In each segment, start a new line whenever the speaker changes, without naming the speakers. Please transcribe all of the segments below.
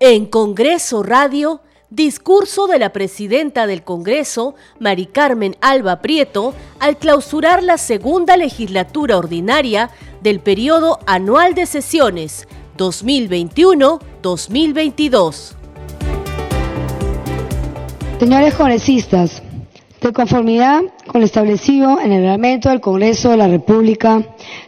En Congreso Radio, discurso de la presidenta del Congreso, Mari Carmen Alba Prieto, al clausurar la segunda legislatura ordinaria del periodo anual de sesiones 2021-2022.
Señores congresistas, de conformidad con establecido en el reglamento del Congreso de la República,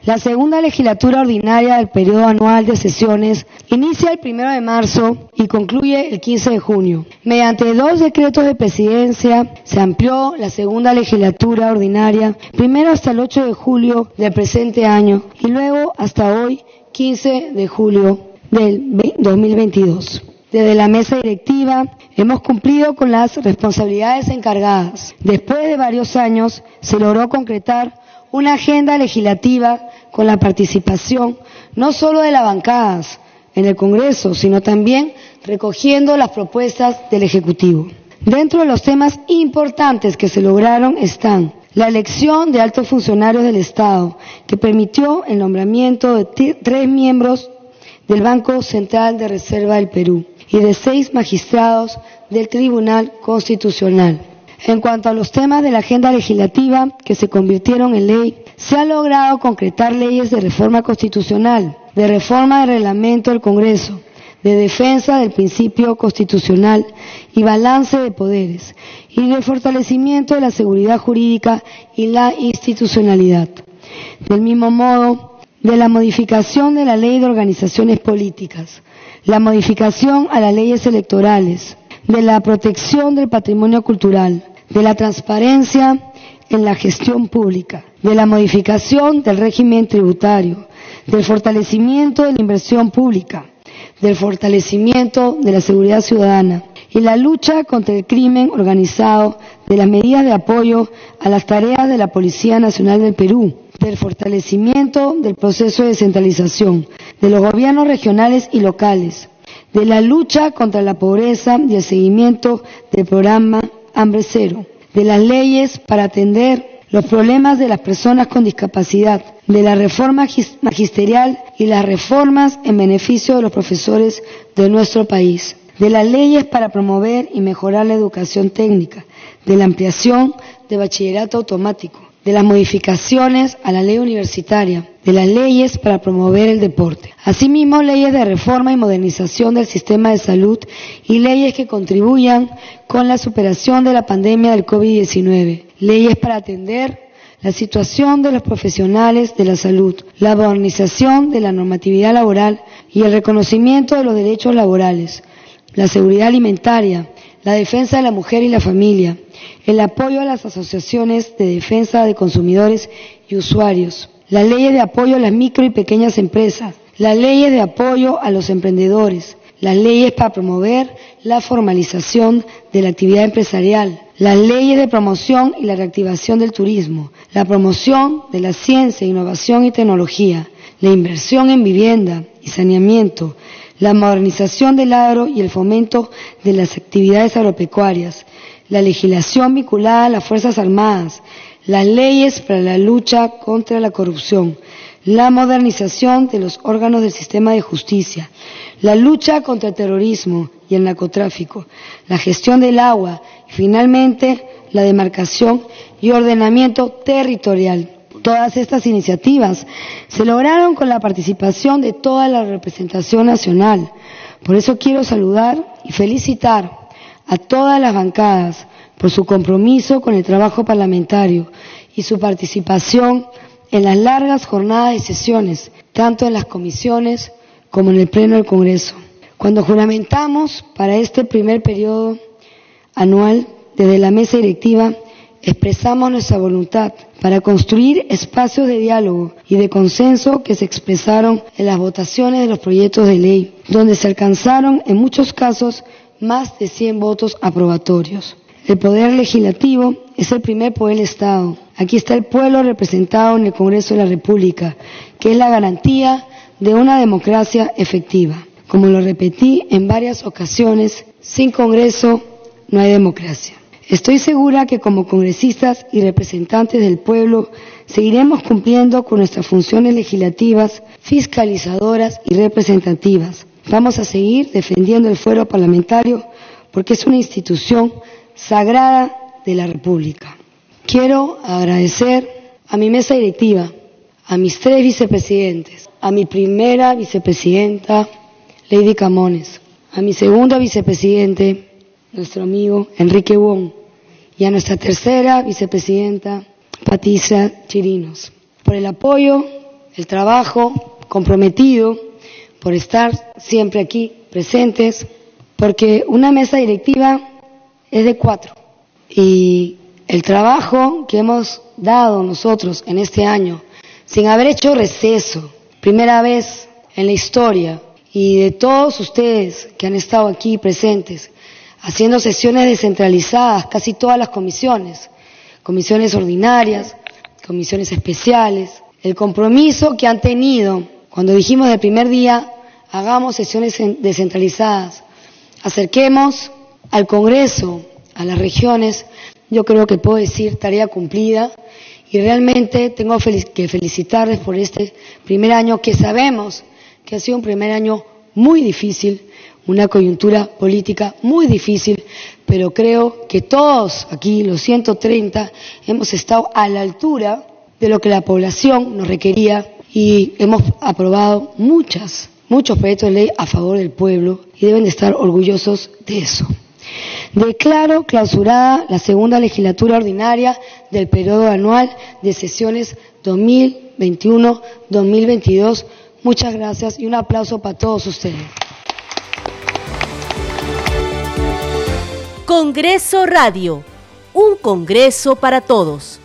la segunda legislatura ordinaria del periodo anual de sesiones inicia el primero de marzo y concluye el 15 de junio. Mediante dos decretos de presidencia se amplió la segunda legislatura ordinaria, primero hasta el 8 de julio del presente año y luego hasta hoy, 15 de julio del 2022. Desde la mesa directiva hemos cumplido con las responsabilidades encargadas. Después de varios años se logró concretar una agenda legislativa con la participación no solo de las bancadas en el Congreso, sino también recogiendo las propuestas del Ejecutivo. Dentro de los temas importantes que se lograron están la elección de altos funcionarios del Estado, que permitió el nombramiento de tres miembros del Banco Central de Reserva del Perú y de seis magistrados del Tribunal Constitucional. En cuanto a los temas de la agenda legislativa que se convirtieron en ley, se ha logrado concretar leyes de reforma constitucional, de reforma del reglamento del Congreso, de defensa del principio constitucional y balance de poderes, y de fortalecimiento de la seguridad jurídica y la institucionalidad. Del mismo modo, de la modificación de la ley de organizaciones políticas, la modificación a las leyes electorales, de la protección del patrimonio cultural, de la transparencia en la gestión pública, de la modificación del régimen tributario, del fortalecimiento de la inversión pública, del fortalecimiento de la seguridad ciudadana y la lucha contra el crimen organizado, de las medidas de apoyo a las tareas de la Policía Nacional del Perú, del fortalecimiento del proceso de descentralización, de los gobiernos regionales y locales, de la lucha contra la pobreza y el seguimiento del programa Hambre Cero, de las leyes para atender los problemas de las personas con discapacidad, de la reforma magisterial y las reformas en beneficio de los profesores de nuestro país, de las leyes para promover y mejorar la educación técnica, de la ampliación de bachillerato automático, de las modificaciones a la ley universitaria, de las leyes para promover el deporte. Asimismo, leyes de reforma y modernización del sistema de salud y leyes que contribuyan con la superación de la pandemia del COVID-19. Leyes para atender la situación de los profesionales de la salud, la modernización de la normatividad laboral y el reconocimiento de los derechos laborales, la seguridad alimentaria, la defensa de la mujer y la familia, el apoyo a las asociaciones de defensa de consumidores y usuarios, la ley de apoyo a las micro y pequeñas empresas, la ley de apoyo a los emprendedores, las leyes para promover la formalización de la actividad empresarial, las leyes de promoción y la reactivación del turismo, la promoción de la ciencia, innovación y tecnología, la inversión en vivienda y saneamiento, la modernización del agro y el fomento de las actividades agropecuarias, la legislación vinculada a las Fuerzas Armadas, las leyes para la lucha contra la corrupción, la modernización de los órganos del sistema de justicia, la lucha contra el terrorismo y el narcotráfico, la gestión del agua y finalmente la demarcación y ordenamiento territorial. Todas estas iniciativas se lograron con la participación de toda la representación nacional. Por eso quiero saludar y felicitar a todas las bancadas por su compromiso con el trabajo parlamentario y su participación en las largas jornadas de sesiones, tanto en las comisiones como en el Pleno del Congreso. Cuando juramentamos para este primer periodo anual desde la mesa directiva, expresamos nuestra voluntad para construir espacios de diálogo y de consenso que se expresaron en las votaciones de los proyectos de ley, donde se alcanzaron en muchos casos más de 100 votos aprobatorios. El poder legislativo es el primer poder del Estado. Aquí está el pueblo representado en el Congreso de la República, que es la garantía de una democracia efectiva. Como lo repetí en varias ocasiones, sin Congreso no hay democracia. Estoy segura que como congresistas y representantes del pueblo seguiremos cumpliendo con nuestras funciones legislativas, fiscalizadoras y representativas Vamos a seguir defendiendo el fuero parlamentario porque es una institución sagrada de la República. Quiero agradecer a mi mesa directiva, a mis tres vicepresidentes, a mi primera vicepresidenta, Lady Camones, a mi segunda vicepresidente, nuestro amigo Enrique Wong, y a nuestra tercera vicepresidenta, Patricia Chirinos, por el apoyo, el trabajo comprometido, por estar siempre aquí presentes, porque una mesa directiva es de cuatro. Y el trabajo que hemos dado nosotros en este año, sin haber hecho receso, primera vez en la historia, y de todos ustedes que han estado aquí presentes, haciendo sesiones descentralizadas, casi todas las comisiones, comisiones ordinarias, comisiones especiales, el compromiso que han tenido cuando dijimos del primer día, hagamos sesiones descentralizadas, acerquemos al Congreso, a las regiones, yo creo que puedo decir tarea cumplida. Y realmente tengo que felicitarles por este primer año que sabemos que ha sido un primer año muy difícil, una coyuntura política muy difícil, pero creo que todos aquí, los 130, hemos estado a la altura de lo que la población nos requería y hemos aprobado muchas, muchos proyectos de ley a favor del pueblo y deben de estar orgullosos de eso. Declaro clausurada la segunda legislatura ordinaria del periodo anual de sesiones 2021-2022. Muchas gracias y un aplauso para todos ustedes.
Congreso Radio, un Congreso para todos.